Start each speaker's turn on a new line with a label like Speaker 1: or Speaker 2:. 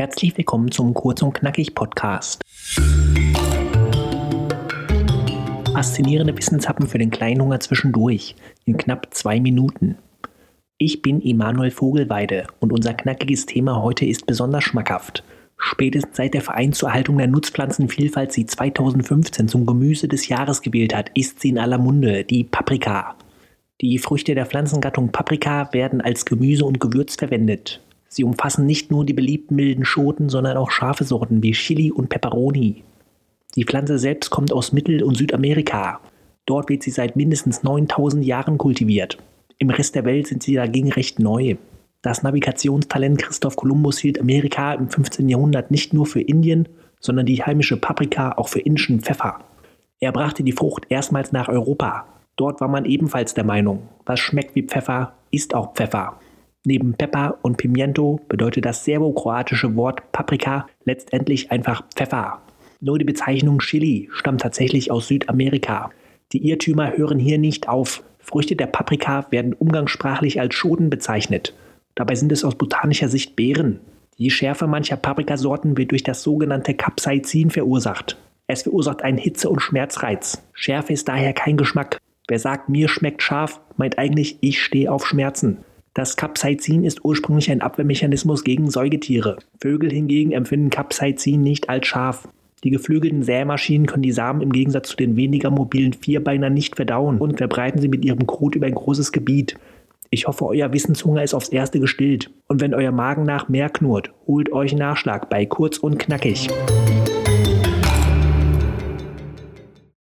Speaker 1: Herzlich willkommen zum Kurz und Knackig Podcast. Faszinierende Wissenshappen für den kleinen Hunger zwischendurch in knapp zwei Minuten. Ich bin Emanuel Vogelweide und unser knackiges Thema heute ist besonders schmackhaft. Spätestens seit der Verein zur Erhaltung der Nutzpflanzenvielfalt sie 2015 zum Gemüse des Jahres gewählt hat, ist sie in aller Munde, die Paprika. Die Früchte der Pflanzengattung Paprika werden als Gemüse und Gewürz verwendet. Sie umfassen nicht nur die beliebten milden Schoten, sondern auch scharfe Sorten wie Chili und Peperoni. Die Pflanze selbst kommt aus Mittel- und Südamerika. Dort wird sie seit mindestens 9000 Jahren kultiviert. Im Rest der Welt sind sie dagegen recht neu. Das Navigationstalent Christoph Kolumbus hielt Amerika im 15. Jahrhundert nicht nur für Indien, sondern die heimische Paprika auch für indischen Pfeffer. Er brachte die Frucht erstmals nach Europa. Dort war man ebenfalls der Meinung, was schmeckt wie Pfeffer, ist auch Pfeffer. Neben Pepper und Pimiento bedeutet das serbokroatische Wort Paprika letztendlich einfach Pfeffer. Nur die Bezeichnung Chili stammt tatsächlich aus Südamerika. Die Irrtümer hören hier nicht auf. Früchte der Paprika werden umgangssprachlich als Schoten bezeichnet. Dabei sind es aus botanischer Sicht Beeren. Die Schärfe mancher Paprikasorten wird durch das sogenannte Capsaicin verursacht. Es verursacht einen Hitze- und Schmerzreiz. Schärfe ist daher kein Geschmack. Wer sagt, mir schmeckt scharf, meint eigentlich, ich stehe auf Schmerzen. Das Capsaicin ist ursprünglich ein Abwehrmechanismus gegen Säugetiere. Vögel hingegen empfinden Capsaicin nicht als scharf. Die geflügelten Sämaschinen können die Samen im Gegensatz zu den weniger mobilen Vierbeinern nicht verdauen und verbreiten sie mit ihrem Kot über ein großes Gebiet. Ich hoffe, euer Wissenshunger ist aufs Erste gestillt. Und wenn euer Magen nach mehr knurrt, holt euch Nachschlag bei Kurz und Knackig.